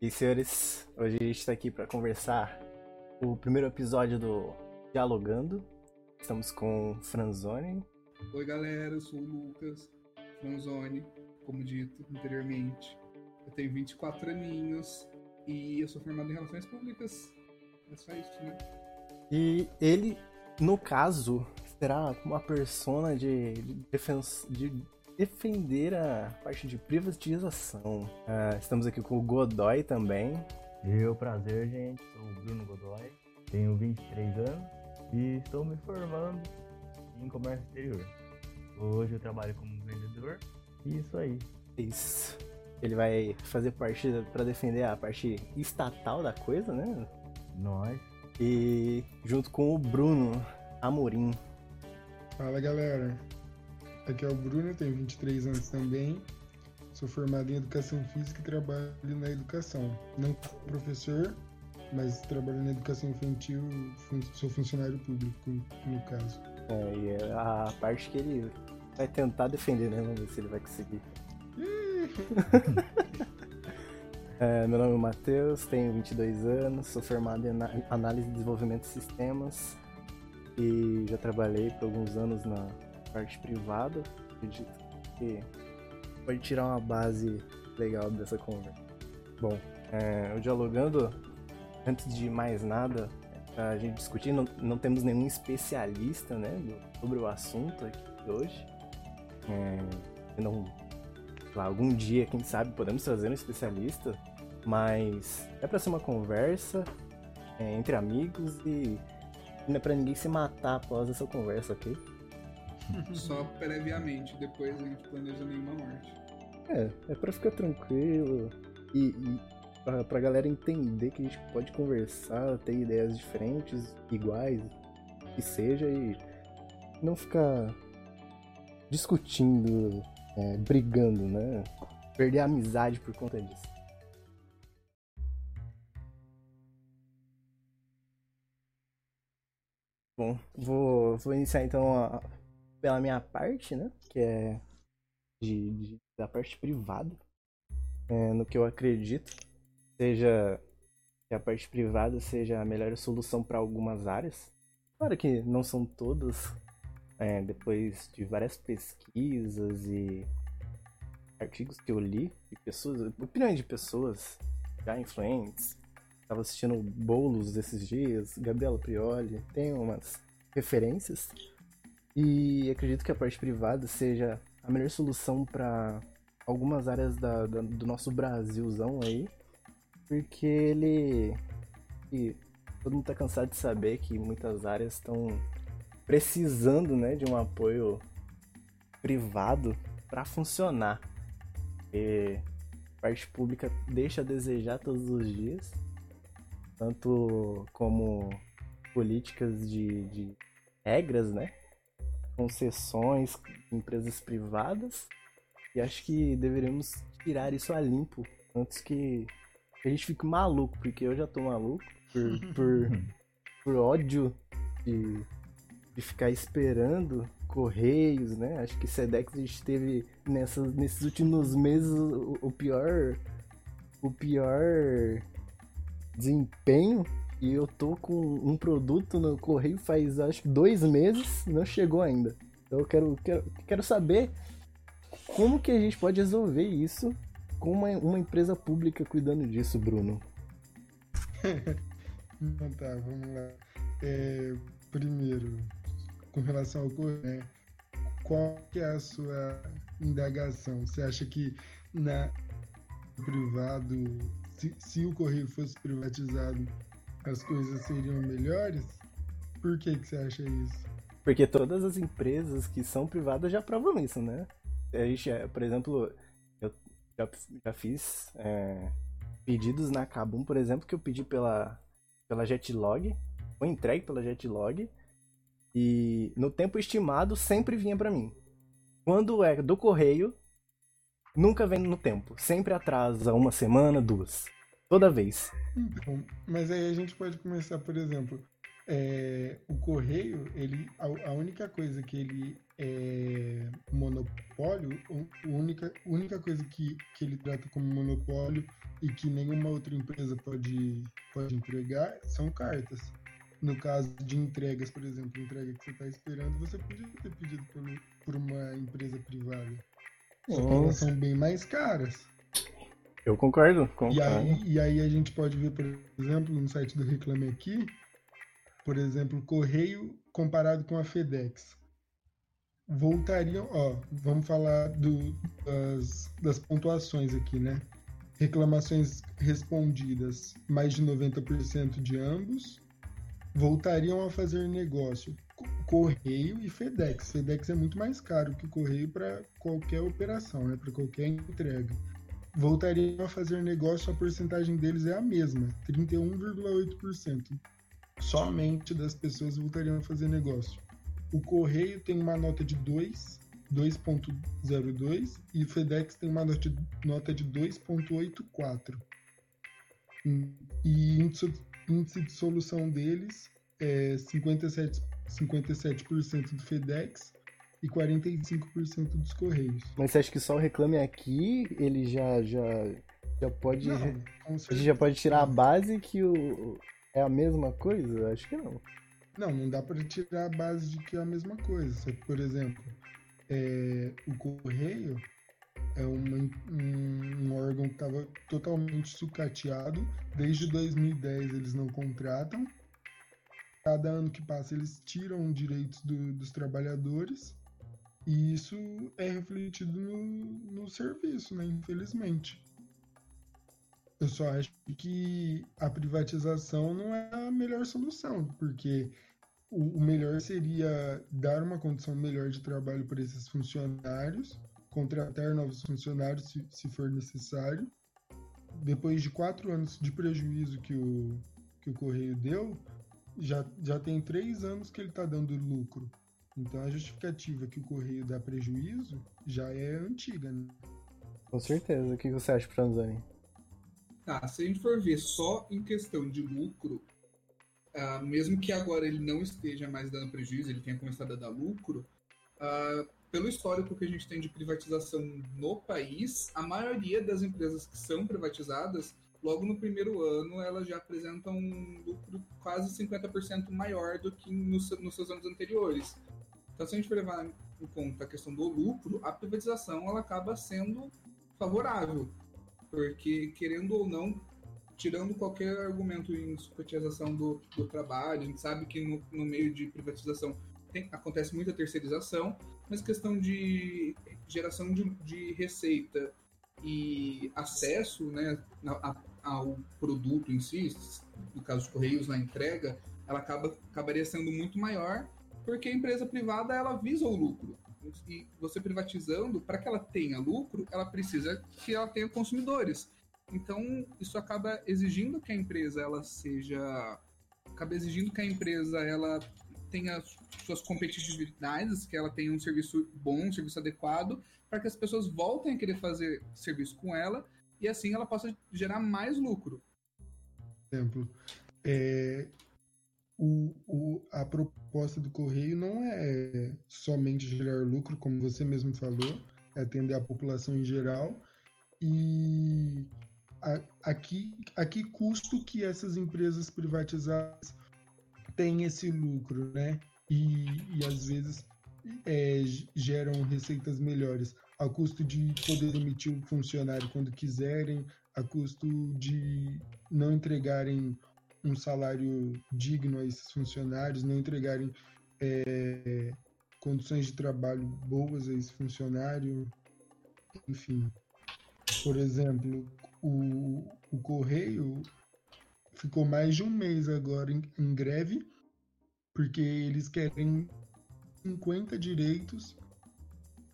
E senhores, hoje a gente está aqui para conversar o primeiro episódio do Dialogando. Estamos com Franzoni. Oi galera, eu sou o Lucas Franzoni, como dito anteriormente. Eu tenho 24 aninhos e eu sou formado em Relações Públicas. É só isso, né? E ele, no caso, será uma persona de, de, defens, de defender a parte de privatização. Uh, estamos aqui com o Godoy também. Eu, prazer, gente. Sou o Bruno Godoy, tenho 23 anos e estou me formando em comércio exterior. Hoje eu trabalho como vendedor e isso aí. Isso. Ele vai fazer parte para defender a parte estatal da coisa, né? Nós. E junto com o Bruno Amorim. Fala galera, Aqui é o Bruno, tenho 23 anos também. Sou formado em Educação Física e trabalho na educação. Não sou professor, mas trabalho na educação infantil, sou funcionário público, no caso. É, e é a parte que ele vai tentar defender, né? Vamos ver se ele vai conseguir. é, meu nome é Matheus, tenho 22 anos, sou formado em Análise e Desenvolvimento de Sistemas e já trabalhei por alguns anos na parte privada, acredito que pode tirar uma base legal dessa conversa. Bom, é, o dialogando, antes de mais nada, a gente discutir, não, não temos nenhum especialista né, sobre o assunto aqui hoje. É, não, lá, algum dia, quem sabe, podemos trazer um especialista, mas é para ser uma conversa é, entre amigos e não é para ninguém se matar após essa conversa, ok? Só previamente, depois a gente planeja nenhuma morte. É, é pra ficar tranquilo e, e pra, pra galera entender que a gente pode conversar, ter ideias diferentes, iguais, que seja, e não ficar discutindo, é, brigando, né? Perder a amizade por conta disso. Bom, vou, vou iniciar então a, pela minha parte, né? Que é de, de da parte privada. É, no que eu acredito, seja que a parte privada seja a melhor solução para algumas áreas. Claro que não são todas. É, depois de várias pesquisas e artigos que eu li de pessoas, opiniões de pessoas já influentes. Estava assistindo Bolos esses dias, Gabriela Prioli, tem umas referências e acredito que a parte privada seja a melhor solução para algumas áreas da, da, do nosso Brasilzão aí, porque ele. E todo mundo tá cansado de saber que muitas áreas estão precisando né, de um apoio privado para funcionar. E a parte pública deixa a desejar todos os dias, tanto como políticas de, de regras, né? Concessões, empresas privadas. E acho que deveríamos tirar isso a limpo antes que a gente fique maluco, porque eu já tô maluco por, por, por ódio de, de ficar esperando correios, né? Acho que Sedex a gente teve nessas, nesses últimos meses o, o pior o pior desempenho e eu tô com um produto no correio faz acho que dois meses, não chegou ainda. Então eu quero, quero, quero saber como que a gente pode resolver isso com uma, uma empresa pública cuidando disso, Bruno. então tá, vamos lá. É, primeiro, com relação ao correio, né? qual que é a sua indagação? Você acha que na privado, se, se o correio fosse privatizado, as coisas seriam melhores? Por que, que você acha isso? Porque todas as empresas que são privadas já provam isso, né? A gente, é, por exemplo, eu já, já fiz é, pedidos na Kabum, por exemplo, que eu pedi pela, pela Jetlog, foi entregue pela Jetlog, e no tempo estimado sempre vinha para mim. Quando é do correio, nunca vem no tempo, sempre atrasa uma semana, duas. Toda vez. Então, mas aí a gente pode começar, por exemplo, é, o correio, ele, a, a, única coisa que ele é monopólio, a única, única coisa que, que ele trata como monopólio e que nenhuma outra empresa pode, pode entregar são cartas. No caso de entregas, por exemplo, entrega que você está esperando, você podia ter pedido por, por uma empresa privada. Só que elas são bem mais caras. Eu concordo, concordo. E aí, e aí a gente pode ver, por exemplo, no site do Reclame Aqui, por exemplo, Correio comparado com a FedEx. Voltariam, ó, vamos falar do, das, das pontuações aqui, né? Reclamações respondidas, mais de 90% de ambos, voltariam a fazer negócio Correio e FedEx. FedEx é muito mais caro que o Correio para qualquer operação, né? para qualquer entrega. Voltariam a fazer negócio, a porcentagem deles é a mesma, 31,8% somente das pessoas voltariam a fazer negócio. O Correio tem uma nota de 2, 2.02 e o FedEx tem uma nota de, nota de 2.84. E índice de solução deles é 57%, 57 do FedEx e 45% dos Correios. Mas você acha que só o Reclame Aqui, ele já, já, já pode... Não, a gente já pode tirar a base que o, é a mesma coisa? Acho que não. Não, não dá para tirar a base de que é a mesma coisa. Por exemplo, é, o correio é uma, um, um, órgão que estava totalmente sucateado. Desde 2010 eles não contratam. Cada ano que passa eles tiram direitos do, dos trabalhadores. E isso é refletido no, no serviço, né? Infelizmente. Eu só acho que a privatização não é a melhor solução, porque o, melhor seria dar uma condição melhor de trabalho para esses funcionários, contratar novos funcionários se, se for necessário. Depois de quatro anos de prejuízo que o, que o Correio deu, já, já tem três anos que ele está dando lucro. Então a justificativa que o Correio dá prejuízo já é antiga, né? Com certeza. O que você acha, Franzani? Tá, se a gente for ver só em questão de lucro, uh, mesmo que agora ele não esteja mais dando prejuízo, ele tenha começado a dar lucro, uh, pelo histórico que a gente tem de privatização no país, a maioria das empresas que são privatizadas, logo no primeiro ano, elas já apresentam um lucro quase 50% maior do que nos, nos seus anos anteriores. Então, se a gente for levar em conta a questão do lucro, a privatização ela acaba sendo favorável porque querendo ou não, tirando qualquer argumento em supertização do, do trabalho, a gente sabe que no, no meio de privatização tem, acontece muita terceirização, mas questão de geração de, de receita e acesso né, a, ao produto em si, no caso dos Correios na entrega, ela acaba, acabaria sendo muito maior, porque a empresa privada ela visa o lucro e você privatizando, para que ela tenha lucro, ela precisa que ela tenha consumidores. Então, isso acaba exigindo que a empresa ela seja acaba exigindo que a empresa ela tenha suas competitividades, que ela tenha um serviço bom, um serviço adequado, para que as pessoas voltem a querer fazer serviço com ela e assim ela possa gerar mais lucro. Exemplo, é, o, o, a proposta do correio não é somente gerar lucro, como você mesmo falou, é atender a população em geral. E a, aqui, a que custo que essas empresas privatizadas têm esse lucro, né? E, e às vezes é, geram receitas melhores, a custo de poder demitir o funcionário quando quiserem, a custo de não entregarem um salário digno a esses funcionários, não entregarem é, condições de trabalho boas a esse funcionário, enfim. Por exemplo, o, o Correio ficou mais de um mês agora em, em greve, porque eles querem 50 direitos,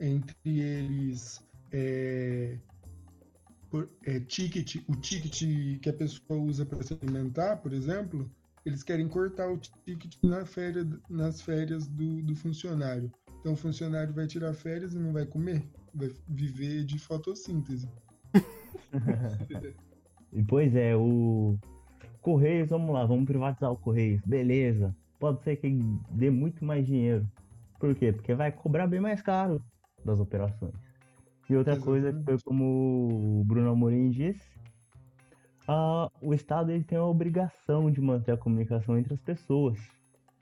entre eles é, por, é, ticket, o ticket que a pessoa usa para se alimentar, por exemplo, eles querem cortar o ticket na férias, nas férias do, do funcionário. Então o funcionário vai tirar férias e não vai comer, vai viver de fotossíntese. pois é, o Correios, vamos lá, vamos privatizar o Correios, beleza. pode ser que dê muito mais dinheiro. Por quê? Porque vai cobrar bem mais caro das operações. E outra coisa que foi como o Bruno Amorim disse, o Estado ele tem a obrigação de manter a comunicação entre as pessoas.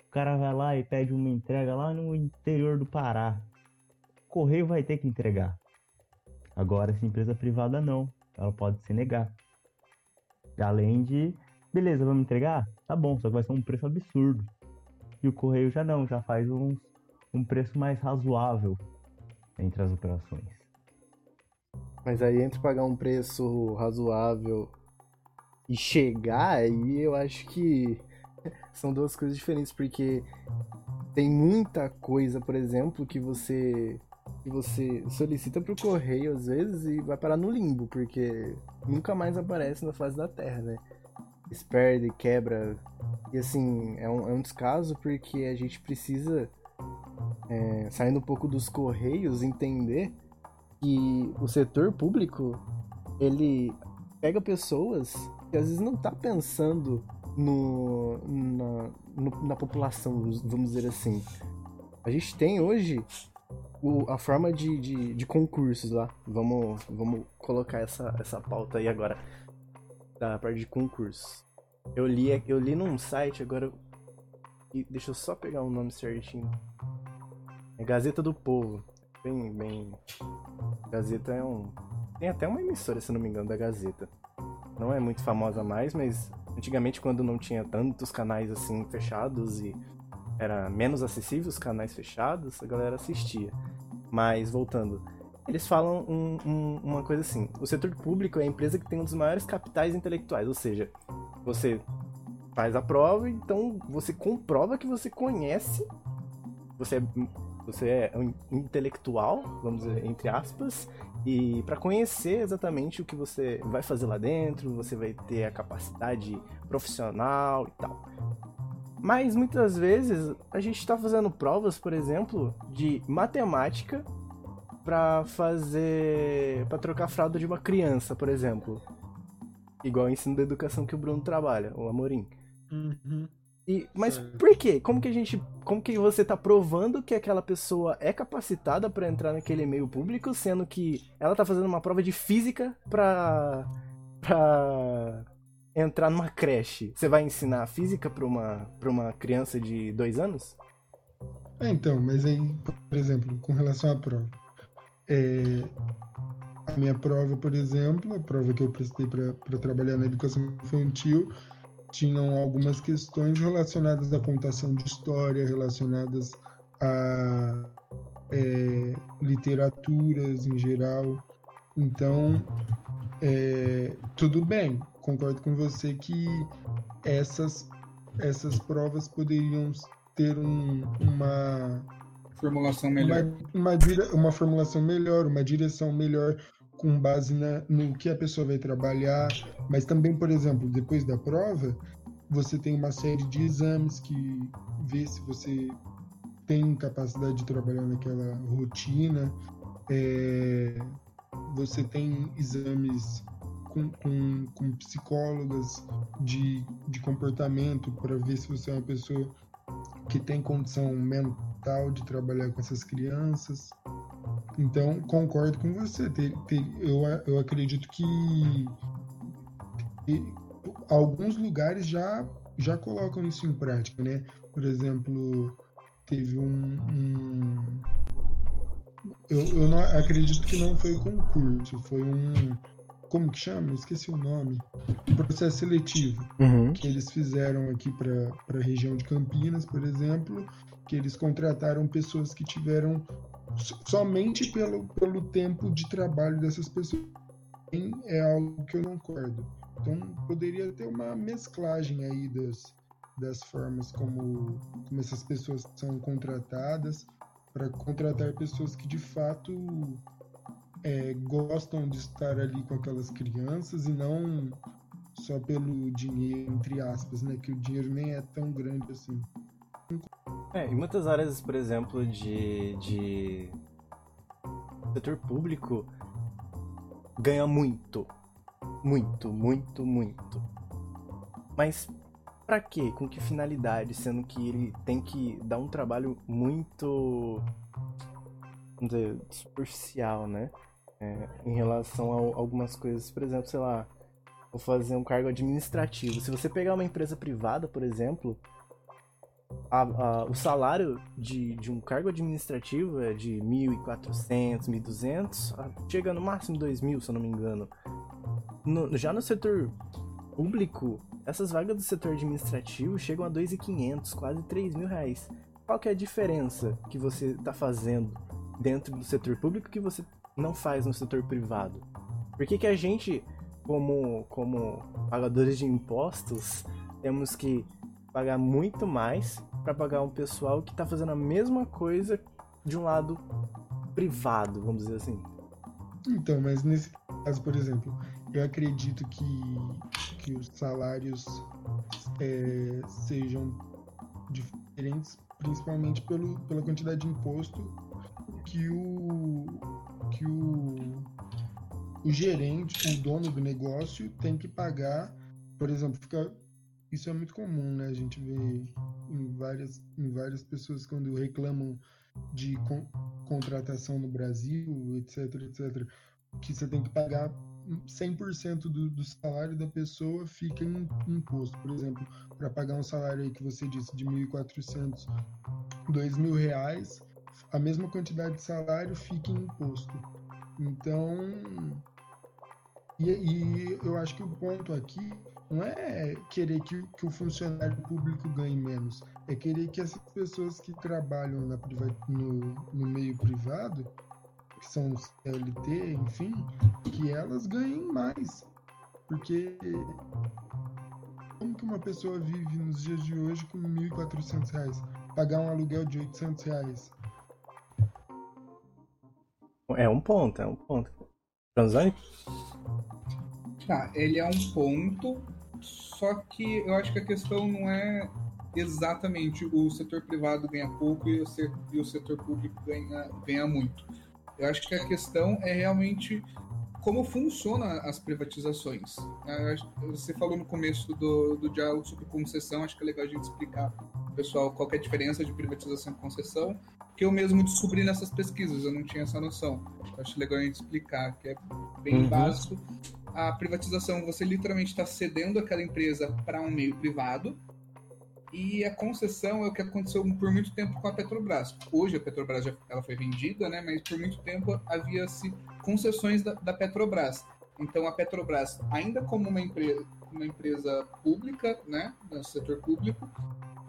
O cara vai lá e pede uma entrega lá no interior do Pará. O correio vai ter que entregar. Agora, essa empresa privada não. Ela pode se negar. Além de, beleza, vamos entregar? Tá bom, só que vai ser um preço absurdo. E o correio já não, já faz um, um preço mais razoável entre as operações. Mas aí entre pagar um preço razoável e chegar, aí eu acho que são duas coisas diferentes, porque tem muita coisa, por exemplo, que você que você solicita pro correio às vezes e vai parar no limbo, porque nunca mais aparece na face da Terra, né? Perde, quebra. E assim, é um, é um descaso porque a gente precisa, é, saindo um pouco dos correios, entender que o setor público ele pega pessoas que às vezes não tá pensando no, na, no, na população, vamos dizer assim. A gente tem hoje o, a forma de, de, de, concursos lá. Vamos, vamos colocar essa, essa pauta aí agora. Da parte de concursos. Eu li, eu li num site agora. E deixa eu só pegar o nome certinho. É Gazeta do Povo. Bem, bem. Gazeta é um. Tem até uma emissora, se não me engano, da Gazeta. Não é muito famosa mais, mas antigamente quando não tinha tantos canais assim fechados e era menos acessível os canais fechados, a galera assistia. Mas, voltando, eles falam um, um, uma coisa assim: o setor público é a empresa que tem um dos maiores capitais intelectuais, ou seja, você faz a prova, então você comprova que você conhece, você é, você é um intelectual, vamos dizer, entre aspas, e para conhecer exatamente o que você vai fazer lá dentro, você vai ter a capacidade profissional e tal. Mas muitas vezes a gente está fazendo provas, por exemplo, de matemática para fazer. para trocar a fralda de uma criança, por exemplo. Igual o ensino da educação que o Bruno trabalha, o Amorim. Uhum. E, mas por quê? Como que a gente. Como que você tá provando que aquela pessoa é capacitada para entrar naquele meio público, sendo que ela tá fazendo uma prova de física pra. pra entrar numa creche, você vai ensinar física para uma, pra uma criança de dois anos? É, então, mas aí, por exemplo, com relação à prova. É, a minha prova, por exemplo, a prova que eu prestei para trabalhar na educação infantil, tinham algumas questões relacionadas à contação de história, relacionadas a é, literaturas em geral. Então, é, tudo bem, concordo com você que essas, essas provas poderiam ter um, uma formulação melhor. Uma, uma, uma, formulação melhor, uma direção melhor com base na, no que a pessoa vai trabalhar. Mas também, por exemplo, depois da prova, você tem uma série de exames que vê se você tem capacidade de trabalhar naquela rotina. É, você tem exames com, com, com psicólogas de, de comportamento para ver se você é uma pessoa que tem condição mental de trabalhar com essas crianças. Então, concordo com você. eu, eu acredito que, alguns lugares já, já colocam isso em prática, né? Por exemplo, teve um. um eu, eu não, acredito que não foi concurso, foi um como que chama? Esqueci o nome. Um processo seletivo uhum. que eles fizeram aqui para a região de Campinas, por exemplo, que eles contrataram pessoas que tiveram somente pelo, pelo tempo de trabalho dessas pessoas. É algo que eu não concordo. Então poderia ter uma mesclagem aí das, das formas como, como essas pessoas são contratadas para contratar pessoas que de fato é, gostam de estar ali com aquelas crianças e não só pelo dinheiro, entre aspas, né? Que o dinheiro nem é tão grande assim. É, em muitas áreas, por exemplo, de, de setor público, ganha muito. Muito, muito, muito. Mas para quê? Com que finalidade? Sendo que ele tem que dar um trabalho muito vamos dizer, superficial, né? É, em relação a algumas coisas, por exemplo, sei lá, vou fazer um cargo administrativo. Se você pegar uma empresa privada, por exemplo, a, a, o salário de, de um cargo administrativo é de 1.400, 1.200, chega no máximo 2.000, se eu não me engano. No, já no setor público, essas vagas do setor administrativo chegam a 2.500, quase 3 mil reais. Qual que é a diferença que você está fazendo dentro do setor público que você não faz no setor privado? Por que, que a gente, como, como pagadores de impostos, temos que pagar muito mais para pagar um pessoal que está fazendo a mesma coisa de um lado privado, vamos dizer assim? Então, mas nesse caso, por exemplo, eu acredito que, que os salários é, sejam diferentes, principalmente pelo, pela quantidade de imposto que o, que o, o gerente, o dono do negócio, tem que pagar. Por exemplo, fica, isso é muito comum, né? A gente vê em várias, em várias pessoas quando reclamam de con contratação no Brasil, etc, etc, que você tem que pagar 100% do, do salário da pessoa fica em imposto. Por exemplo, para pagar um salário aí que você disse de 1.400, 2.000 reais, a mesma quantidade de salário fica em imposto. Então, e, e eu acho que o ponto aqui não é querer que, que, o funcionário público ganhe menos, é querer que essas pessoas que trabalham na no, no meio privado que são CLT, enfim, que elas ganhem mais. Porque como que uma pessoa vive nos dias de hoje com 1.400 reais? Pagar um aluguel de 800 reais? É um ponto, é um ponto. Franzani? Tá, ele é um ponto, só que eu acho que a questão não é exatamente o setor privado ganha pouco e o, setor, e o setor público ganha, ganha muito. Eu acho que a questão é realmente como funcionam as privatizações. Você falou no começo do, do diálogo sobre concessão, acho que é legal a gente explicar pessoal qual é a diferença de privatização e concessão, que eu mesmo descobri nessas pesquisas, eu não tinha essa noção. Acho legal a gente explicar, que é bem uhum. básico. A privatização, você literalmente está cedendo aquela empresa para um meio privado, e a concessão é o que aconteceu por muito tempo com a Petrobras. Hoje a Petrobras já, ela foi vendida, né? Mas por muito tempo havia-se concessões da, da, Petrobras. Então a Petrobras, ainda como uma empresa, uma empresa pública, né, no setor público,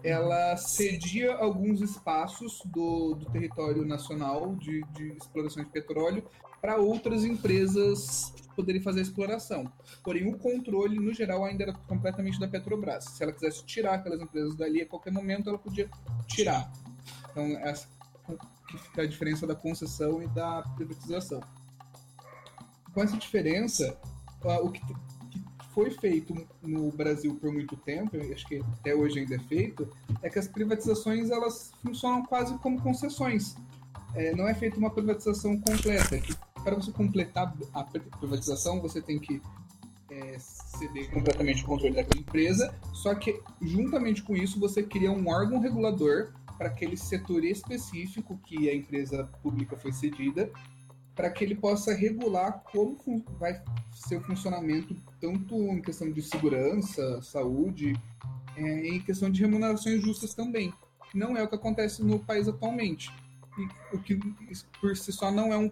ela cedia alguns espaços do, do território nacional de, de exploração de petróleo para outras empresas poderem fazer a exploração. Porém, o controle, no geral, ainda era completamente da Petrobras. Se ela quisesse tirar aquelas empresas dali, a qualquer momento ela podia tirar. Então, essa que fica a diferença da concessão e da privatização. Com essa diferença, o que foi feito no Brasil por muito tempo, acho que até hoje ainda é feito, é que as privatizações elas funcionam quase como concessões. É, não é feita uma privatização completa, para você completar a privatização, você tem que é, ceder completamente o controle daquela empresa, só que juntamente com isso você cria um órgão regulador para aquele setor específico que a empresa pública foi cedida, para que ele possa regular como vai ser o funcionamento, tanto em questão de segurança, saúde, é, em questão de remunerações justas também. Não é o que acontece no país atualmente. E o que por si só não é um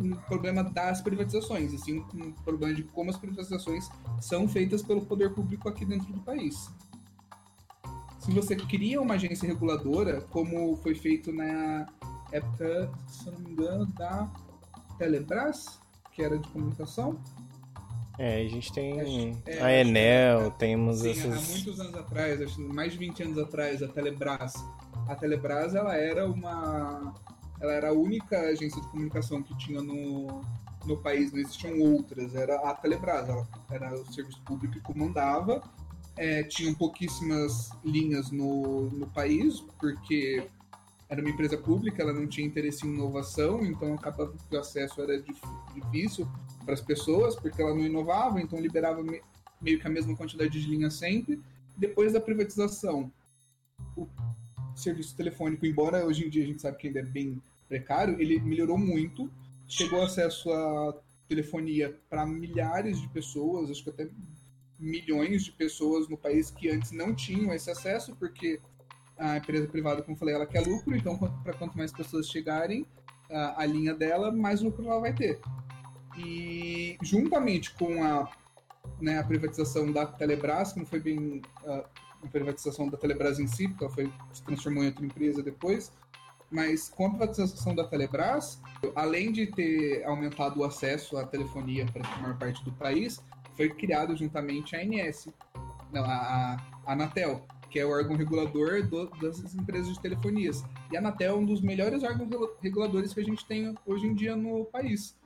um problema das privatizações, e sim um problema de como as privatizações são feitas pelo poder público aqui dentro do país. Se você cria uma agência reguladora, como foi feito na época, se não me engano, da Telebrás, que era de comunicação. É, a gente tem é, a Enel, é, temos sim, essas... há muitos anos atrás, mais de 20 anos atrás, a Telebrás. A Telebrás, ela era uma ela era a única agência de comunicação que tinha no, no país, não existiam outras, era a Telebrás, ela era o serviço público que comandava, é, tinham pouquíssimas linhas no, no país, porque era uma empresa pública, ela não tinha interesse em inovação, então acabava que o acesso era difícil para as pessoas, porque ela não inovava, então liberava meio que a mesma quantidade de linhas sempre, depois da privatização, o serviço telefônico, embora hoje em dia a gente sabe que ainda é bem precário, ele melhorou muito, chegou acesso a telefonia para milhares de pessoas, acho que até milhões de pessoas no país que antes não tinham esse acesso, porque a empresa privada, como eu falei, ela quer lucro, então para quanto mais pessoas chegarem a linha dela, mais lucro ela vai ter. E juntamente com a, né, a privatização da Telebrás, que não foi bem a privatização da Telebrás em si, porque ela foi, se transformou em outra empresa depois, mas com a privatização da Telebrás, além de ter aumentado o acesso à telefonia para a maior parte do país, foi criado juntamente a ANS, não, a, a Anatel, que é o órgão regulador do, das empresas de telefonias. E a Anatel é um dos melhores órgãos reguladores que a gente tem hoje em dia no país.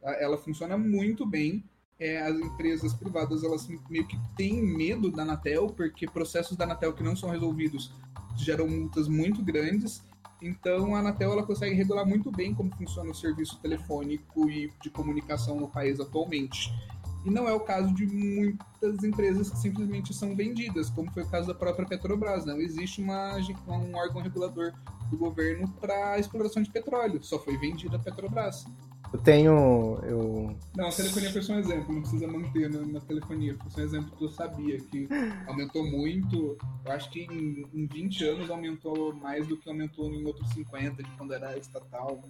Ela funciona muito bem. É, as empresas privadas elas meio que têm medo da Anatel, porque processos da Anatel que não são resolvidos geram multas muito grandes. Então a Anatel ela consegue regular muito bem como funciona o serviço telefônico e de comunicação no país atualmente. E não é o caso de muitas empresas que simplesmente são vendidas, como foi o caso da própria Petrobras. Não existe uma, um órgão regulador do governo para exploração de petróleo, só foi vendida a Petrobras. Eu tenho. Eu... Não, a telefonia foi só um exemplo, não precisa manter na, na telefonia. Foi só um exemplo que eu sabia, que aumentou muito. Eu acho que em, em 20 anos aumentou mais do que aumentou em outros 50, de quando era estatal.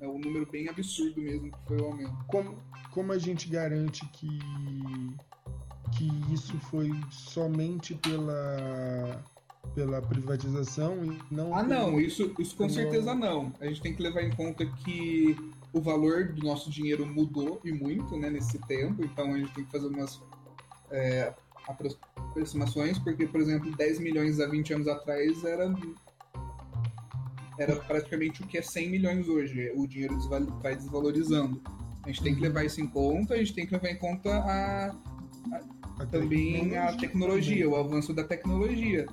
É um número bem absurdo mesmo que foi o aumento. Como, como a gente garante que, que isso foi somente pela, pela privatização e não. Ah, não, isso, isso com certeza não. A gente tem que levar em conta que o valor do nosso dinheiro mudou e muito né, nesse tempo, então a gente tem que fazer umas é, aproximações, porque, por exemplo, 10 milhões há 20 anos atrás era era praticamente o que é 100 milhões hoje. O dinheiro vai desvalorizando. A gente tem que levar isso em conta, a gente tem que levar em conta a, a, a também a tecnologia, o avanço da tecnologia.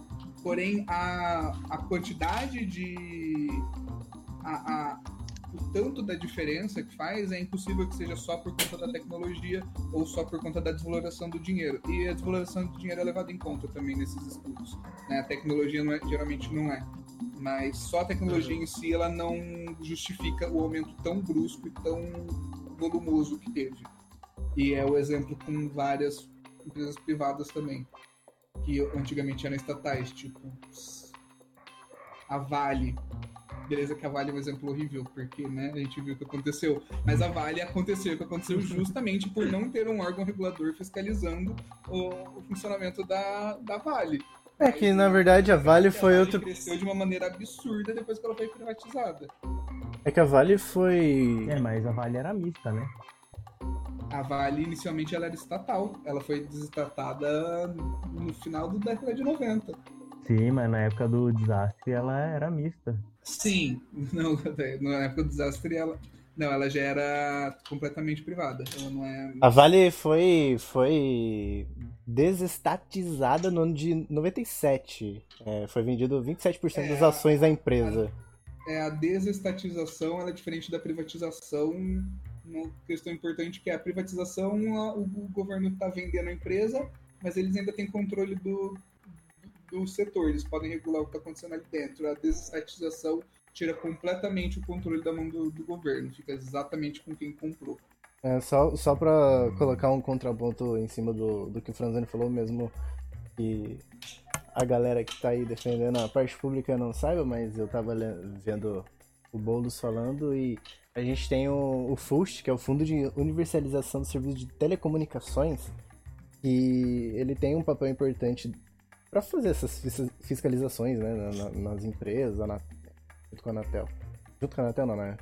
Porém, a, a quantidade de. A, a, o tanto da diferença que faz é impossível que seja só por conta da tecnologia ou só por conta da desvalorização do dinheiro. E a desvalorização do dinheiro é levada em conta também nesses estudos. Né? A tecnologia não é, geralmente não é mas só a tecnologia em si ela não justifica o aumento tão brusco e tão volumoso que teve. E é o exemplo com várias empresas privadas também, que antigamente eram estatais, tipo a Vale. Beleza que a Vale é um exemplo horrível, porque né, a gente viu o que aconteceu. Mas a Vale aconteceu o que aconteceu justamente por não ter um órgão regulador fiscalizando o, o funcionamento da, da Vale. É que na verdade a Vale foi outro. cresceu de uma maneira absurda depois que ela foi privatizada. É que a Vale foi. É, mas a Vale era mista, né? A Vale inicialmente ela era estatal. Ela foi desestatada no final da década de 90. Sim, mas na época do desastre ela era mista. Sim, não, na época do desastre ela. Não, ela já era completamente privada. Ela não é... A Vale foi, foi desestatizada no ano de 97. É, foi vendido 27% é, das ações da empresa. A, é, a desestatização ela é diferente da privatização. Uma questão importante que é a privatização, a, o, o, governo está vendendo a empresa, mas eles ainda têm controle do, do setor, eles podem regular o que está acontecendo ali dentro. A desestatização tira completamente o controle da mão do, do governo, fica exatamente com quem comprou. É, só, só pra colocar um contraponto em cima do, do que o Franzoni falou mesmo, que a galera que tá aí defendendo a parte pública não saiba, mas eu tava vendo o Boulos falando e a gente tem o, o FUST, que é o Fundo de Universalização do Serviço de Telecomunicações, e ele tem um papel importante para fazer essas fiscalizações né, nas empresas, na, junto com a Anatel. Junto com a Anatel não, né?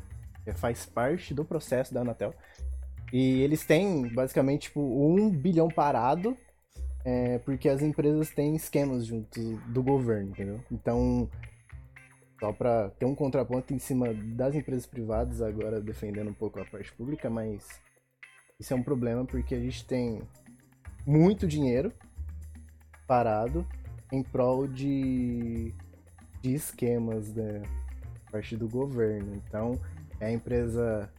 É, faz parte do processo da Anatel. E eles têm basicamente tipo um bilhão parado é, porque as empresas têm esquemas junto do governo, entendeu? Então, só para ter um contraponto em cima das empresas privadas, agora defendendo um pouco a parte pública, mas isso é um problema porque a gente tem muito dinheiro parado em prol de, de esquemas, né? parte do governo. Então, é a empresa,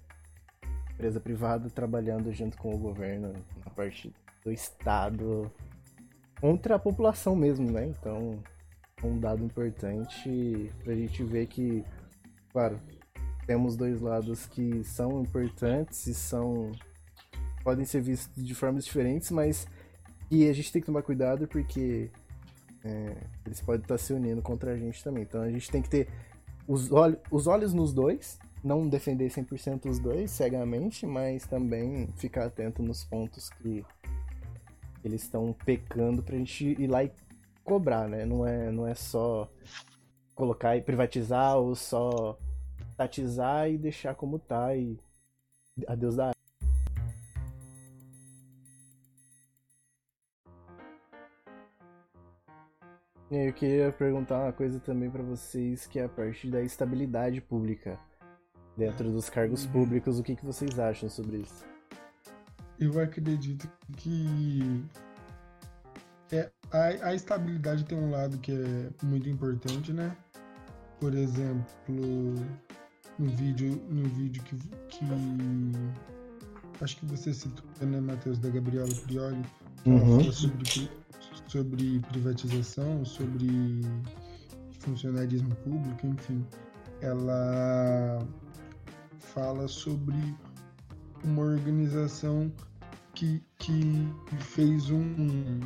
empresa privada trabalhando junto com o governo na parte do Estado. contra a população mesmo, né? Então, um dado importante pra gente ver que, claro, temos dois lados que são importantes e são podem ser vistos de formas diferentes, mas e a gente tem que tomar cuidado porque é, eles podem estar se unindo contra a gente também. Então a gente tem que ter os, olhos, os olhos nos dois, não defender 100% os dois cegamente, mas também ficar atento nos pontos que eles estão pecando pra gente ir lá e cobrar, né? Não é, não é só colocar e privatizar ou só tatizar e deixar como tá e adeus da Eu queria perguntar uma coisa também para vocês, que é a parte da estabilidade pública dentro dos cargos Uhum. públicos. O que, que vocês acham sobre isso? Eu acredito que é, a, a estabilidade tem um lado que é muito importante, né? Por exemplo, no vídeo, no vídeo que, que acho que você citou, né, Matheus, da Gabriela Prioli, que ela Uhum. fala sobre, pri- sobre privatização, sobre funcionarismo público, enfim. Ela fala sobre uma organização que, que fez um,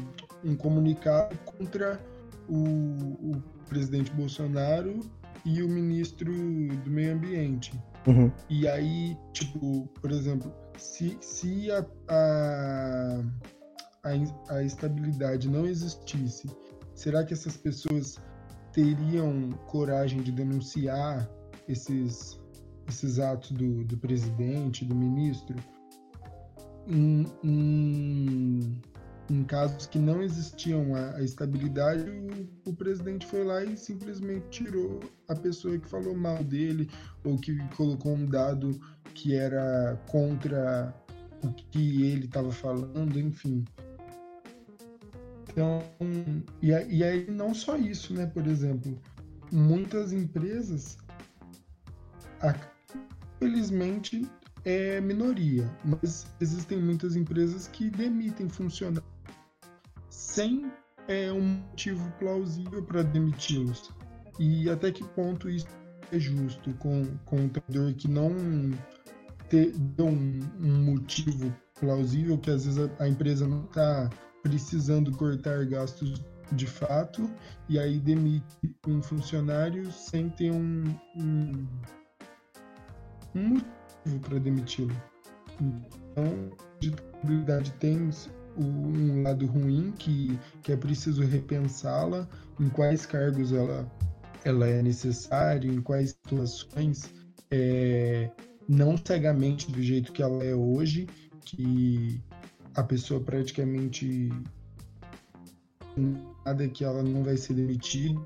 um comunicado contra o, o presidente Bolsonaro e o ministro do Meio Ambiente. Uhum. E aí, tipo, por exemplo, se, se a, a, a, a estabilidade não existisse, será que essas pessoas teriam coragem de denunciar esses, esses atos do, do presidente, do ministro? Em, em, em casos que não existiam a, a estabilidade, o, o presidente foi lá e simplesmente tirou a pessoa que falou mal dele ou que colocou um dado que era contra o que ele estava falando, enfim. Então, e, e aí não só isso, né? Por exemplo, muitas empresas, a- felizmente é minoria, mas existem muitas empresas que demitem funcionários sem é, um motivo plausível para demiti-los. E até que ponto isso é justo com, com um trabalhador que não te, deu um, um motivo plausível, que às vezes a, a empresa não está precisando cortar gastos de fato, e aí demite um funcionário sem ter um, um, um motivo para demiti-lo. Então, a digitabilidade tem um lado ruim que, que é preciso repensá-la, em quais cargos ela, ela é necessária, em quais situações, é, não cegamente do jeito que ela é hoje, que a pessoa praticamente nada que ela não vai ser demitida,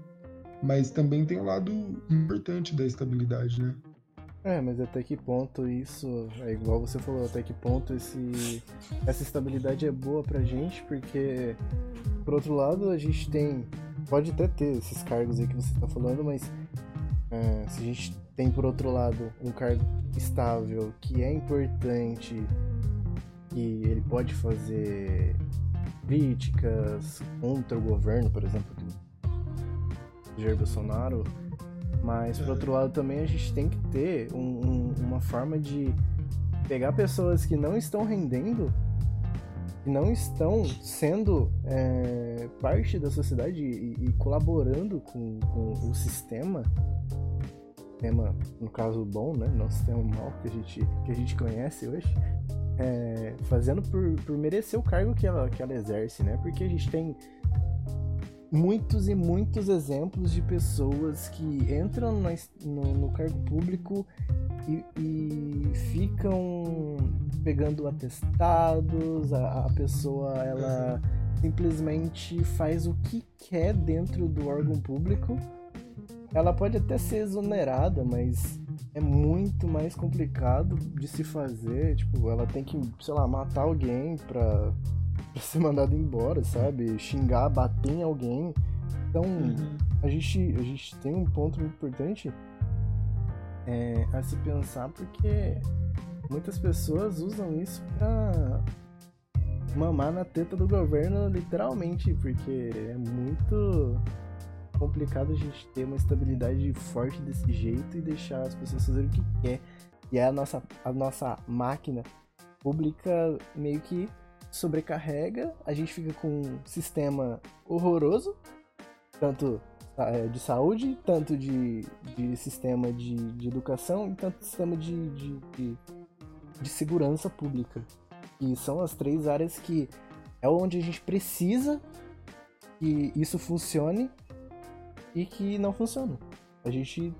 mas também tem o lado importante da estabilidade, né? É, mas até que ponto isso é igual você falou, até que ponto esse, essa estabilidade é boa pra gente, porque por outro lado a gente tem. Pode até ter esses cargos aí que você tá falando, mas é, se a gente tem por outro lado um cargo estável que é importante, que ele pode fazer críticas contra o governo, por exemplo, do Jair Bolsonaro, mas por outro lado também a gente tem que ter um- um- uma forma de pegar pessoas que não estão rendendo, que não estão sendo é, parte da sociedade e, e colaborando com, com o sistema, sistema no caso bom, né, não sistema mal que a gente que a gente conhece hoje, é, fazendo por, por merecer o cargo que ela que ela exerce, né? Porque a gente tem muitos e muitos exemplos de pessoas que entram es- no, no cargo público e, e ficam pegando atestados, a, a pessoa ela simplesmente faz o que quer dentro do órgão público. Ela pode até ser exonerada, mas é muito mais complicado de se fazer. Tipo, ela tem que, sei lá, matar alguém pra, pra ser mandado embora, sabe? Xingar, bater em alguém. Então, a gente, a gente tem um ponto muito importante é, a se pensar porque muitas pessoas usam isso pra mamar na teta do governo, literalmente, porque é muito complicado a gente ter uma estabilidade forte desse jeito e deixar as pessoas fazerem o que quer. E aí a nossa, a nossa máquina pública meio que sobrecarrega, a gente fica com um sistema horroroso, tanto é, de saúde, tanto de, de sistema de, de educação e tanto sistema de, de, de, de segurança pública. E são as três áreas que é onde a gente precisa que isso funcione e que não funciona. A gente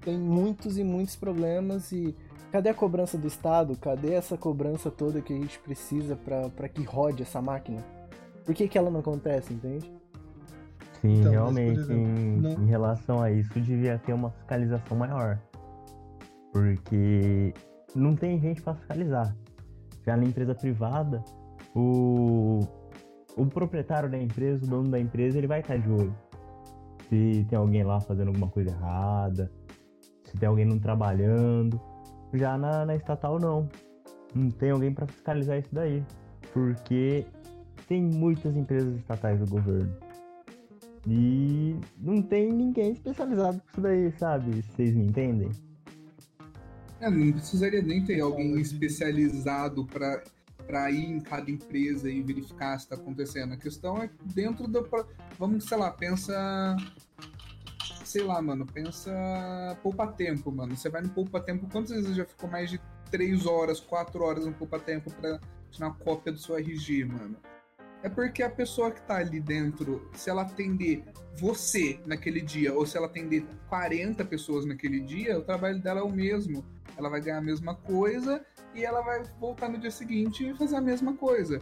tem muitos e muitos problemas e cadê a cobrança do Estado? Cadê essa cobrança toda que a gente precisa para que rode essa máquina? Por que, que ela não acontece, entende? Sim, então, realmente, exemplo, em, não... em relação a isso, devia ter uma fiscalização maior. Porque não tem gente para fiscalizar. Já na empresa privada, o, o proprietário da empresa, o dono da empresa, ele vai estar de olho. Se tem alguém lá fazendo alguma coisa errada, se tem alguém não trabalhando. Já na, na estatal, não. Não tem alguém para fiscalizar isso daí. Porque tem muitas empresas estatais do governo. E não tem ninguém especializado com isso daí, sabe? Vocês me entendem? É, não precisaria nem ter alguém especializado para para ir em cada empresa e verificar se está acontecendo. A questão é dentro do. Vamos, sei lá, pensa. Sei lá, mano, pensa poupa tempo, mano. Você vai no poupa tempo, quantas vezes já ficou mais de 3 horas, 4 horas no poupa tempo para tirar cópia do seu RG, mano? É porque a pessoa que tá ali dentro, se ela atender você naquele dia, ou se ela atender 40 pessoas naquele dia, o trabalho dela é o mesmo. Ela vai ganhar a mesma coisa e ela vai voltar no dia seguinte e fazer a mesma coisa.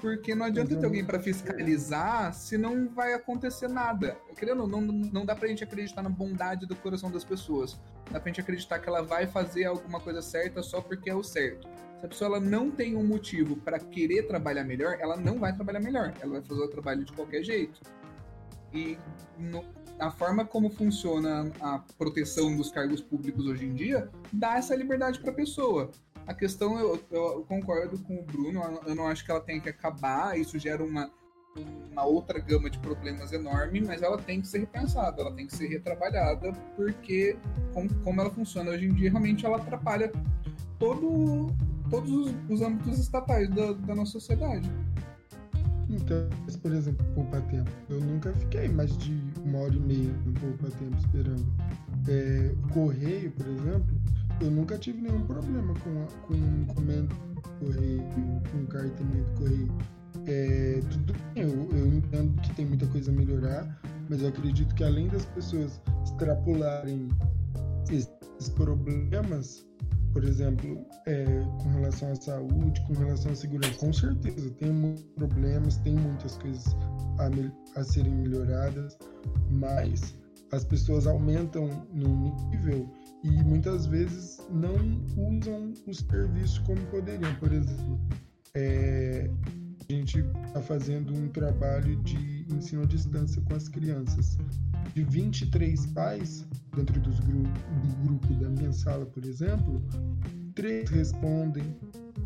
Porque não adianta ter alguém para fiscalizar se não vai acontecer nada. Querendo, não, não dá pra gente acreditar na bondade do coração das pessoas. Dá pra gente acreditar que ela vai fazer alguma coisa certa só porque é o certo. A pessoa ela não tem um motivo para querer trabalhar melhor, ela não vai trabalhar melhor. Ela vai fazer o trabalho de qualquer jeito. E no, a forma como funciona a proteção dos cargos públicos hoje em dia dá essa liberdade para a pessoa. A questão, eu, eu, concordo com o Bruno, eu não acho que ela tem que acabar, isso gera uma, uma outra gama de problemas enorme, mas ela tem que ser repensada, ela tem que ser retrabalhada, porque como, como ela funciona hoje em dia, realmente ela atrapalha todo, todos os, os âmbitos estatais da, da nossa sociedade. Então, por exemplo, poupa tempo. Eu nunca fiquei mais de uma hora e meia no poupa tempo esperando. É, correio, por exemplo, eu nunca tive nenhum problema com, com encomenda correio, com cartamento correio. É, tudo bem, eu, eu entendo que tem muita coisa a melhorar, mas eu acredito que além das pessoas extrapolarem esses problemas, por exemplo, é, com relação à saúde, com relação à segurança, com certeza tem muitos problemas, tem muitas coisas a, a serem melhoradas, mas as pessoas aumentam no nível e muitas vezes não usam o serviço como poderiam. Por exemplo, é, a gente está fazendo um trabalho de ensino à distância com as crianças. De 23 pais, dentro dos gru do grupo da minha sala, por exemplo, três respondem,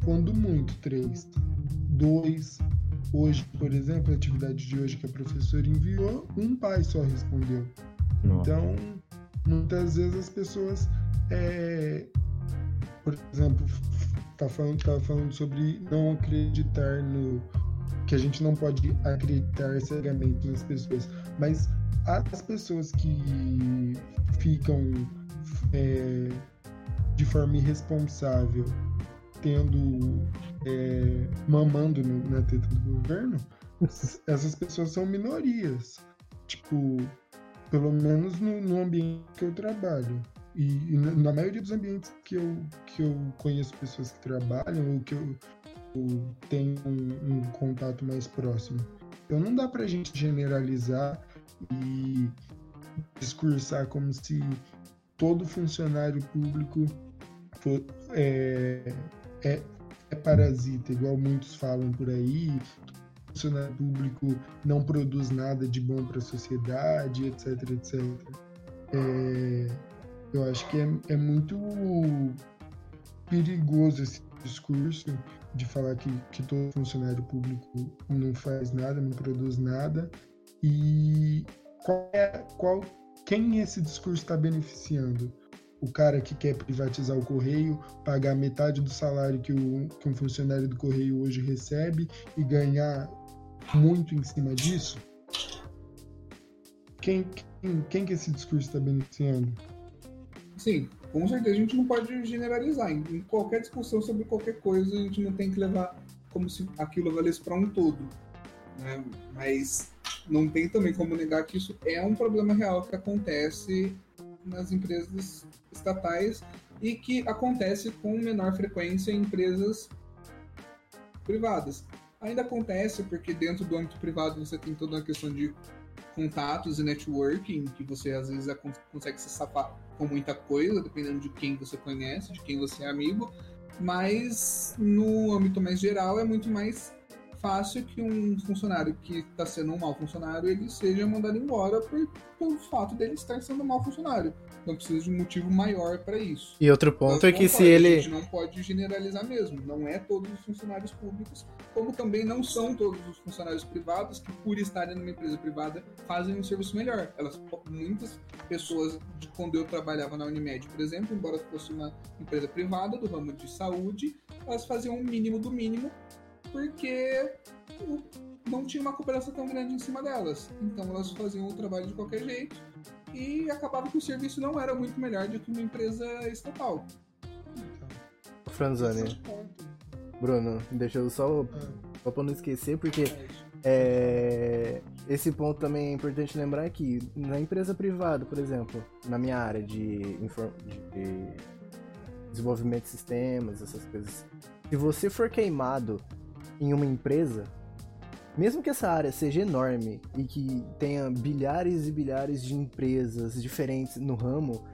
quando muito, três. Dois. Hoje, por exemplo, a atividade de hoje que a professora enviou, um pai só respondeu. Nossa. Então, muitas vezes as pessoas, é, por exemplo, tá falando, tá falando sobre não acreditar no que a gente não pode acreditar cegamente nas pessoas, mas as pessoas que ficam é, de forma irresponsável tendo é, mamando no, na teta do governo, essas pessoas são minorias. Tipo, pelo menos no, no ambiente que eu trabalho. E, e, na maioria dos ambientes que eu, que eu conheço pessoas que trabalham ou que eu, eu tenho um, um, contato mais próximo. Então não dá pra gente generalizar e discursar como se todo funcionário público for, é, é, é parasita, igual muitos falam por aí, funcionário público não produz nada de bom para a sociedade, etc, etc. É, eu acho que é, é muito perigoso esse discurso de falar que, que todo funcionário público não faz nada, não produz nada. E qual é, qual, quem esse discurso está beneficiando? O cara que quer privatizar o correio, pagar metade do salário que, o, que um funcionário do correio hoje recebe e ganhar muito em cima disso? Quem, quem, quem que esse discurso está beneficiando? Sim, com certeza a gente não pode generalizar. Em qualquer discussão sobre qualquer coisa, a gente não tem que levar como se aquilo valesse para um todo. Né? Mas não tem também como negar que isso é um problema real que acontece nas empresas estatais e que acontece com menor frequência em empresas privadas. Ainda acontece porque dentro do âmbito privado você tem toda uma questão de contatos e networking, que você às vezes consegue se safar com muita coisa, dependendo de quem você conhece, de quem você é amigo, mas no âmbito mais geral é muito mais fácil que um funcionário que está sendo um mau funcionário ele seja mandado embora por, pelo fato dele estar sendo um mau funcionário. Então precisa de um motivo maior para isso. E outro ponto então, é que se ele. A gente não pode generalizar mesmo. Não é todos os funcionários públicos, como também não são todos os funcionários privados que, por estarem numa empresa privada, fazem um serviço melhor. Elas, muitas pessoas, de quando eu trabalhava na Unimed, por exemplo, embora fosse uma empresa privada do ramo de saúde, elas faziam o mínimo do mínimo porque não tinha uma cobrança tão grande em cima delas. Então elas faziam o trabalho de qualquer jeito e acabava que o serviço não era muito melhor do que uma empresa estatal. Franzani. Bruno, deixa eu só, só pra não esquecer, porque é, esse ponto também é importante lembrar que na empresa privada, por exemplo, na minha área de, de desenvolvimento de sistemas, essas coisas, se você for queimado em uma empresa, mesmo que essa área seja enorme e que tenha bilhares e bilhares de empresas diferentes no ramo,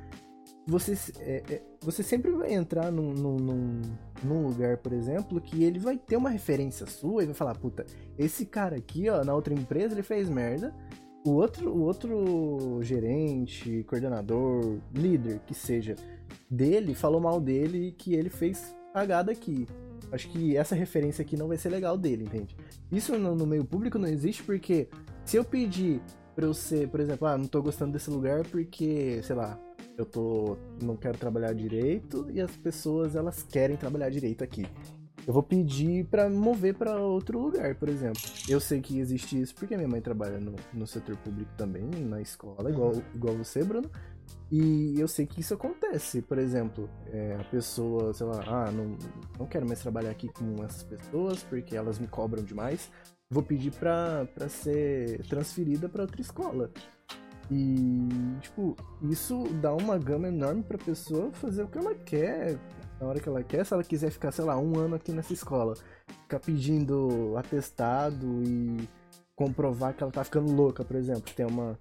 você, é, é, você sempre vai entrar num, num, num, lugar, por exemplo, que ele vai ter uma referência sua e vai falar, puta, esse cara aqui, ó, na outra empresa ele fez merda, o outro, o outro gerente, coordenador, líder, que seja, dele, falou mal dele e que ele fez cagada aqui. Acho que essa referência aqui não vai ser legal dele, entende? Isso no, no meio público não existe porque se eu pedir pra eu ser, por exemplo, ah, não tô gostando desse lugar porque, sei lá, eu tô não quero trabalhar direito e as pessoas elas querem trabalhar direito aqui. Eu vou pedir para mover para outro lugar, por exemplo. Eu sei que existe isso porque minha mãe trabalha no, no setor público também, na escola, igual, uhum. igual você, Bruno. E eu sei que isso acontece. Por exemplo, é, a pessoa, sei lá, ah, não, não quero mais trabalhar aqui com essas pessoas porque elas me cobram demais. Vou pedir pra ser transferida para outra escola. E, tipo, isso dá uma gama enorme pra pessoa fazer o que ela quer, na hora que ela quer. Se ela quiser ficar, sei lá, um ano aqui nessa escola, ficar pedindo atestado e comprovar que ela tá ficando louca, por exemplo. Tem uma,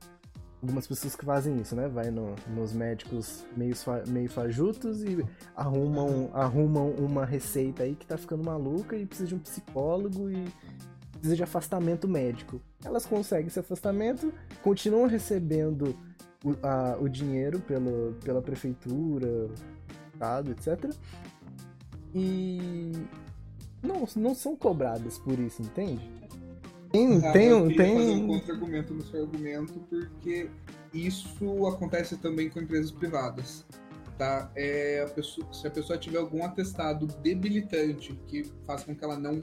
algumas pessoas que fazem isso, né? Vai no, nos médicos meio, meio fajutos e arrumam, arrumam uma receita aí que tá ficando maluca e precisa de um psicólogo e precisa de afastamento médico. Elas conseguem esse afastamento, continuam recebendo o, a, o dinheiro pelo, pela prefeitura, estado, etc. E não, não são cobradas por isso, entende? Tem, ah, tem, eu tem... fazer um contra-argumento no seu argumento, porque isso acontece também com empresas privadas. Tá? É a pessoa, se a pessoa tiver algum atestado debilitante que faça com que ela não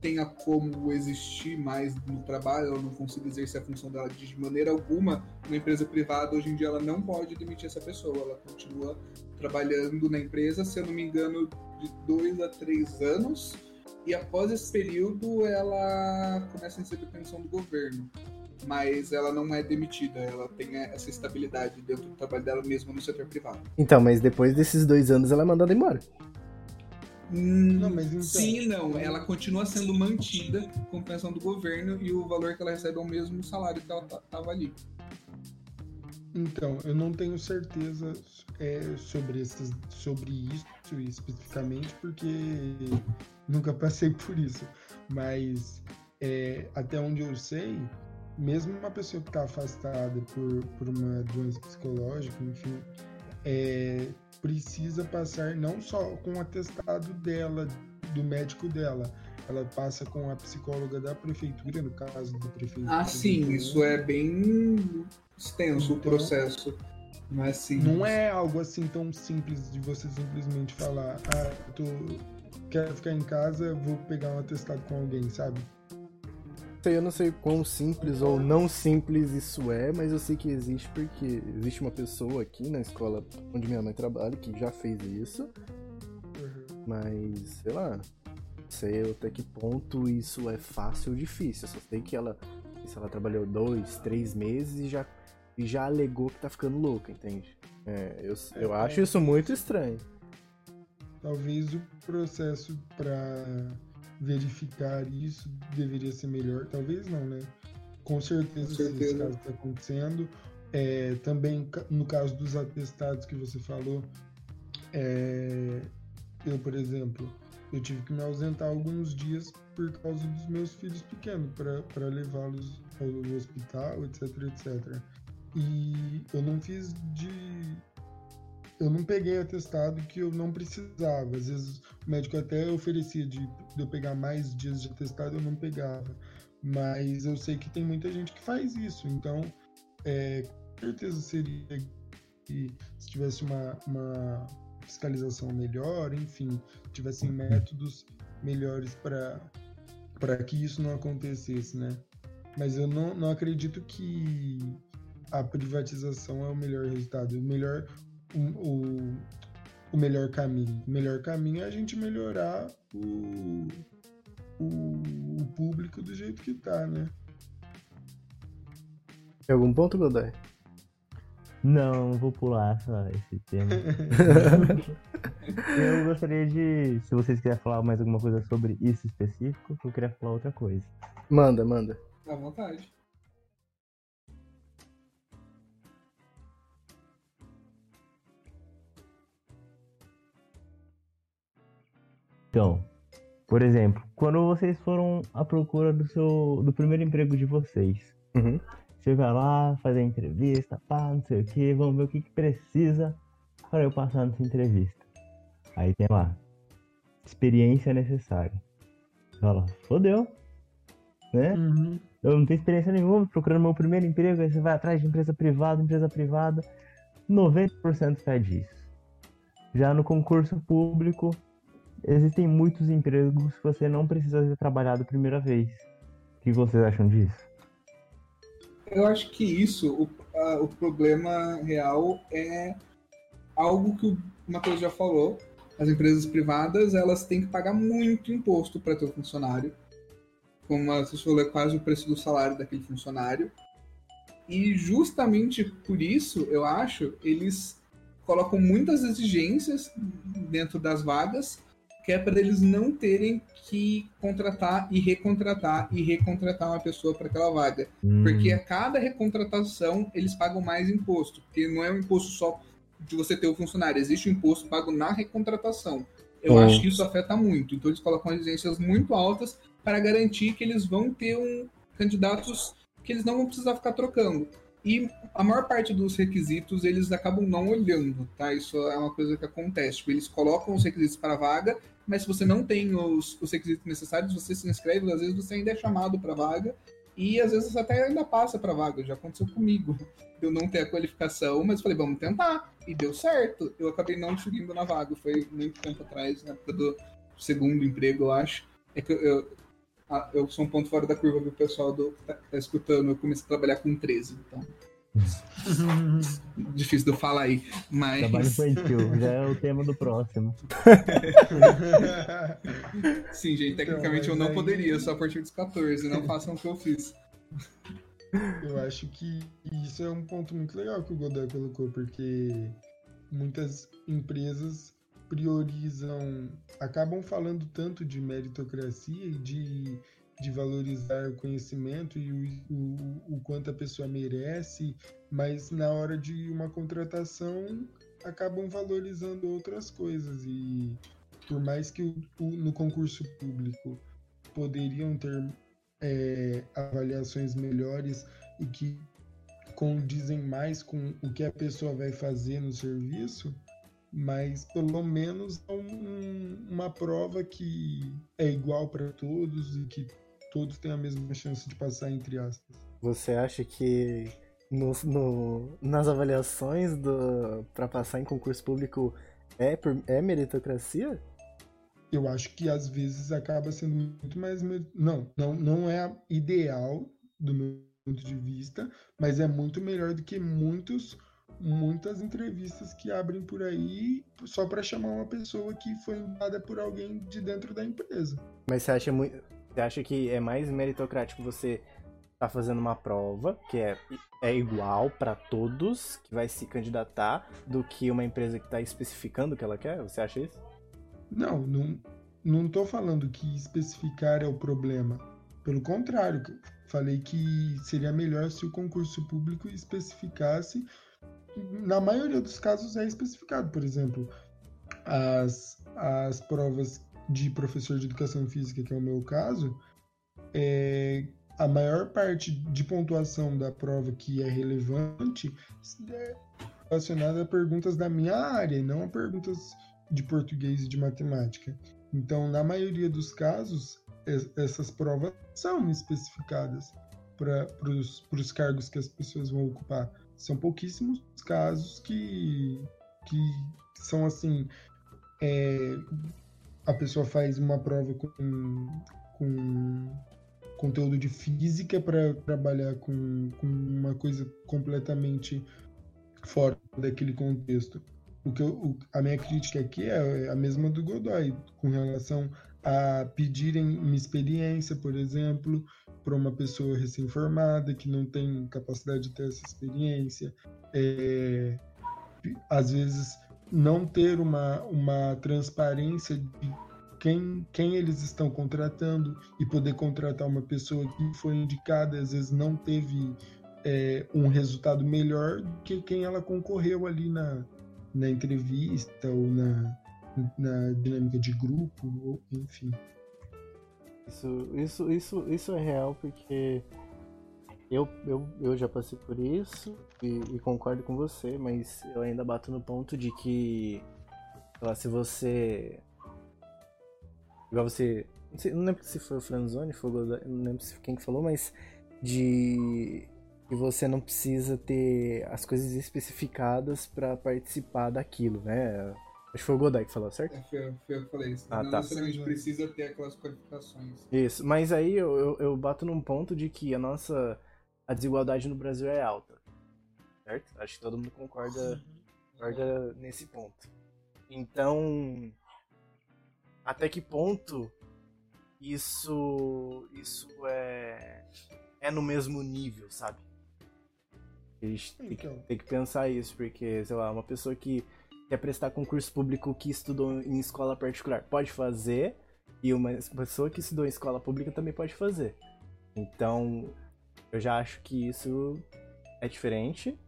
tenha como existir mais no trabalho, ela não consiga exercer a função dela de maneira alguma, uma empresa privada hoje em dia ela não pode demitir essa pessoa, ela continua trabalhando na empresa, se eu não me engano, de dois a três anos, e após esse período ela começa a receber pensão do governo. Mas ela não é demitida, ela tem essa estabilidade dentro do trabalho dela mesmo no setor privado. Então, mas depois desses dois anos ela é mandada embora. Hum, não, mas então... Sim e não. Ela continua sendo mantida com pensão do governo e o valor que ela recebe é o mesmo salário que ela estava ali. Então, eu não tenho certeza é, sobre, esses, sobre isso especificamente, porque nunca passei por isso. Mas é, até onde eu sei, mesmo uma pessoa que está afastada por, por uma doença psicológica, enfim, é, precisa passar não só com o atestado dela do médico dela. Ela passa com a psicóloga da prefeitura, no caso da prefeitura. Ah, sim, isso é bem extenso o Então- processo. Mas sim. Não é algo assim tão simples de você simplesmente falar, ah, eu tô, quero ficar em casa, vou pegar um atestado com alguém, sabe? Sei, eu não sei quão simples ou não simples isso é, mas eu sei que existe porque existe uma pessoa aqui na escola onde minha mãe trabalha que já fez isso, mas sei lá, não sei até que ponto isso é fácil ou difícil. Eu só sei que ela, se ela trabalhou dois, três meses e já, e já alegou que tá ficando louca, entende? É, eu, eu É. acho isso muito estranho. Talvez o processo para verificar isso deveria ser melhor. Talvez não, né? Com certeza, Com se esse certeza. caso está acontecendo. É, também no caso dos atestados que você falou, é, eu, por exemplo, eu tive que me ausentar alguns dias por causa dos meus filhos pequenos, para levá-los ao hospital, etc, etc. E eu não fiz de eu não peguei atestado que eu não precisava. Às vezes o médico até oferecia de, de eu pegar mais dias de atestado, eu não pegava. Mas eu sei que tem muita gente que faz isso. Então, é, com certeza seria que se tivesse uma, uma fiscalização melhor, enfim, tivessem métodos melhores para que isso não acontecesse, né? Mas eu não, não acredito que a privatização é o melhor resultado. O melhor, o, o, melhor caminho. O melhor caminho é a gente melhorar o, o, o público do jeito que tá, né? Tem algum ponto, Godoy? Não, vou pular só esse tema. eu gostaria de, se vocês quiserem falar mais alguma coisa sobre isso específico, eu queria falar outra coisa. Manda, manda. À vontade. Então, por exemplo, quando vocês foram à procura do seu do primeiro emprego de vocês, Uhum. você vai lá, fazer a entrevista, pá, não sei o que, vamos ver o que, que precisa para eu passar nessa entrevista. Aí tem lá, experiência necessária. Fala, fodeu, né? Uhum. Eu não tenho experiência nenhuma, procurando meu primeiro emprego, aí você vai atrás de empresa privada, empresa privada, 90% pede isso. Já no concurso público, existem muitos empregos que você não precisa ter trabalhado a primeira vez. O que vocês acham disso? Eu acho que isso, o, a- o problema real é algo que o Matheus já falou. As empresas privadas, elas têm que pagar muito imposto para ter o funcionário. Como a Matheus falou, é quase o preço do salário daquele funcionário. E justamente por isso, eu acho, eles colocam muitas exigências dentro das vagas, que é para eles não terem que contratar e recontratar e recontratar uma pessoa para aquela vaga. Porque a cada recontratação eles pagam mais imposto. Porque não é um imposto só de você ter o funcionário, existe um imposto pago na recontratação. Eu Hum. acho que isso afeta muito. Então eles colocam exigências muito altas para garantir que eles vão ter um candidatos que eles não vão precisar ficar trocando. E a maior parte dos requisitos eles acabam não olhando, tá? Isso é uma coisa que acontece. Tipo, eles colocam os requisitos para a vaga, mas se você não tem os, os requisitos necessários, você se inscreve, às vezes você ainda é chamado para vaga e às vezes até ainda passa para vaga. Já aconteceu comigo. Eu não ter a qualificação, mas falei, vamos tentar. E deu certo. Eu acabei não seguindo na vaga. Foi muito tempo atrás, na época do segundo emprego, eu acho. É que eu, eu, eu sou um ponto fora da curva do pessoal do, que tá, tá escutando. Eu comecei a trabalhar com 13, então. Difícil de eu falar aí. Mas. Trabalho infantil, já é o tema do próximo. Sim, gente, tecnicamente Então, eu não aí- poderia, só a partir dos 14. Não façam o que eu fiz. Eu acho que isso é um ponto muito legal que o Godoy colocou, porque muitas empresas priorizam, acabam falando tanto de meritocracia e de, de valorizar o conhecimento e o, o, o quanto a pessoa merece, mas na hora de uma contratação acabam valorizando outras coisas. E por mais que o, o- no concurso público poderiam ter é, avaliações melhores e que condizem mais com o que a pessoa vai fazer no serviço, mas pelo menos é um, uma prova que é igual para todos e que todos têm a mesma chance de passar, entre aspas. Você acha que no, no, nas avaliações para passar em concurso público é, por, é meritocracia? Eu acho que às vezes acaba sendo muito mais. Não, não, não é ideal do meu ponto de vista, mas é muito melhor do que muitos muitas entrevistas que abrem por aí só para chamar uma pessoa que foi enviada por alguém de dentro da empresa. Mas você acha muito, você acha que é mais meritocrático você tá fazendo uma prova que é, é igual para todos que vai se candidatar do que uma empresa que está especificando o que ela quer? Você acha isso? Não, não, não tô falando que especificar é o problema. Pelo contrário, falei que seria melhor se o concurso público especificasse na maioria dos casos é especificado. Por exemplo, as, as provas de professor de educação física, que é o meu caso, é, a maior parte de pontuação da prova que é relevante é relacionada a perguntas da minha área e não a perguntas de português e de matemática. Então, na maioria dos casos, essas provas são especificadas para os cargos que as pessoas vão ocupar são pouquíssimos casos que, que são assim. É, a pessoa faz uma prova com, com conteúdo de física para trabalhar com, com uma coisa completamente fora daquele contexto. O que eu, o, a minha crítica aqui é a mesma do Godoy, com relação a pedirem uma experiência, por exemplo, para uma pessoa recém-formada que não tem capacidade de ter essa experiência. É, às vezes, não ter uma, uma transparência de quem, quem eles estão contratando e poder contratar uma pessoa que foi indicada, às vezes não teve é, um resultado melhor do que quem ela concorreu ali na, na entrevista ou na, na dinâmica de grupo, ou, enfim. Isso, isso, isso, isso é real porque eu, eu, eu já passei por isso e, e concordo com você, mas eu ainda bato no ponto de que lá, se você. Igual você. Não, sei, não lembro se foi o Franzoni, foi o não lembro quem que falou, mas de que você não precisa ter as coisas especificadas para participar daquilo, né? Acho que foi o Godoy que falou, certo? É, foi, foi eu que falei isso. Ah, não tá. necessariamente precisa ter aquelas qualificações. Isso, mas aí eu, eu, eu, bato num ponto de que a nossa a desigualdade no Brasil é alta. Certo? Acho que todo mundo concorda, concorda nesse ponto. Então, até que ponto isso isso é é no mesmo nível, sabe? A gente tem que, então. tem que pensar isso, porque, sei lá, uma pessoa que quer prestar concurso público que estudou em escola particular pode fazer, e uma pessoa que estudou em escola pública também pode fazer. Então, eu já acho que isso é diferente.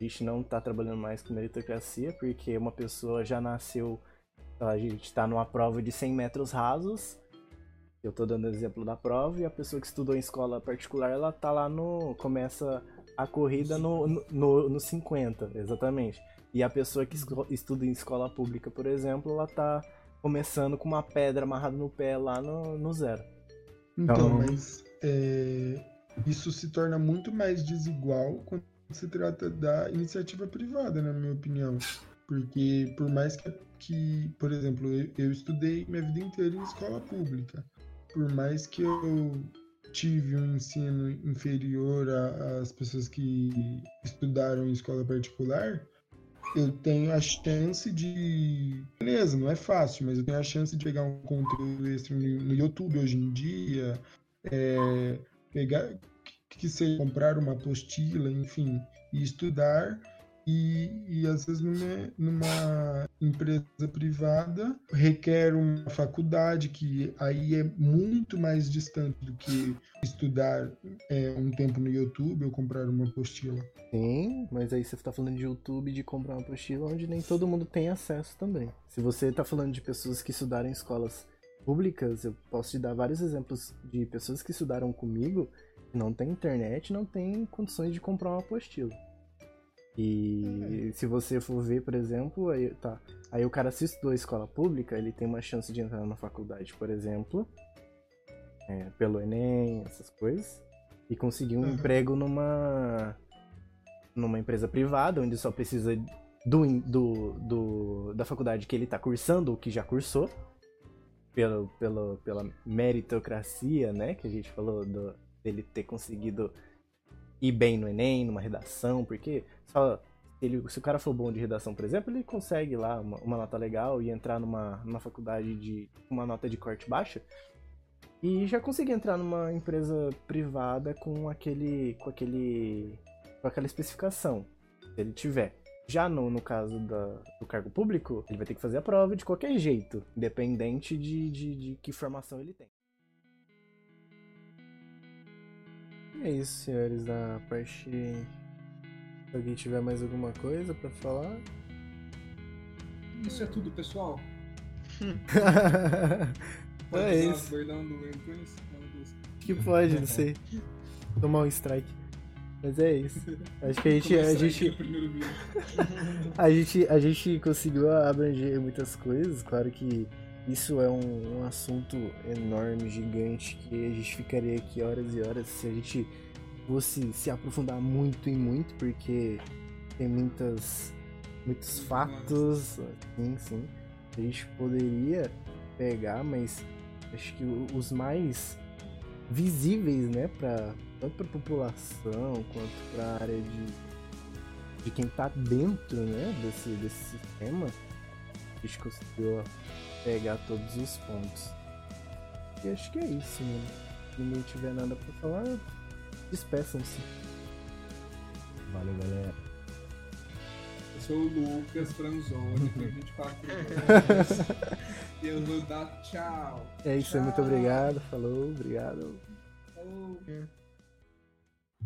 A gente não tá trabalhando mais com meritocracia, porque uma pessoa já nasceu. A gente está numa prova de 100 metros rasos. Eu tô dando exemplo da prova, e a pessoa que estudou em escola particular, ela tá lá no. começa a corrida no, no, no, no 50, exatamente. E a pessoa que estuda em escola pública, por exemplo, ela tá começando com uma pedra amarrada no pé lá no, no zero. Então, então mas é, isso se torna muito mais desigual quando se trata da iniciativa privada, na minha opinião. Porque por mais que, que por exemplo, eu, eu estudei minha vida inteira em escola pública, por mais que eu tive um ensino inferior às pessoas que estudaram em escola particular, eu tenho a chance de. Beleza, não é fácil, mas eu tenho a chance de pegar um conteúdo extra no YouTube hoje em dia, é, pegar que seja comprar uma apostila, enfim, e estudar e, e às vezes numa, numa, empresa privada requer uma faculdade que aí é muito mais distante do que estudar é, um tempo no YouTube ou comprar uma apostila. Sim, mas aí você está falando de YouTube de comprar uma apostila onde nem todo mundo tem acesso também. Se você está falando de pessoas que estudaram em escolas públicas, eu posso te dar vários exemplos de pessoas que estudaram comigo que não tem internet, não tem condições de comprar uma apostila. E se você for ver, por exemplo, aí, tá, aí o cara se estudou escola pública, ele tem uma chance de entrar na faculdade, por exemplo, é, pelo Enem, essas coisas, e conseguir um Uhum. emprego numa numa empresa privada, onde só precisa do, do, do- da faculdade que ele está cursando ou que já cursou, pelo, pelo, pela meritocracia, né, que a gente falou do, dele ter conseguido ir bem no Enem, numa redação, porque só ele, se o cara for bom de redação, por exemplo, ele consegue lá uma, uma nota legal e entrar numa, numa faculdade de uma nota de corte baixa e já conseguir entrar numa empresa privada com aquele com aquele com aquela especificação, se ele tiver. Já no, no caso da- do cargo público, ele vai ter que fazer a prova de qualquer jeito, independente de, de, de que formação ele tem. É isso, senhores, da parte. Se alguém tiver mais alguma coisa pra falar. Isso é tudo, pessoal. é usar isso. que pode, não sei. Tomar um strike. Mas é isso. Acho que a gente, a gente, a gente, a gente conseguiu abranger muitas coisas. Claro que isso é um, um assunto enorme, gigante, que a gente ficaria aqui horas e horas se a gente fosse se aprofundar muito e muito, porque tem muitas, muitos fatos, sim, sim. A gente poderia pegar, mas acho que os mais visíveis, né, pra, tanto para a população quanto para a área de, de quem tá dentro, né, desse, desse sistema, a gente conseguiu pegar todos os pontos. E acho que é isso, mano. Se ninguém tiver nada pra falar, despeçam-se. Valeu, galera. Eu sou o Lucas Franzoni, tenho 24 anos. e eu vou dar tchau. É isso aí, muito obrigado. Falou, obrigado. Falou. É.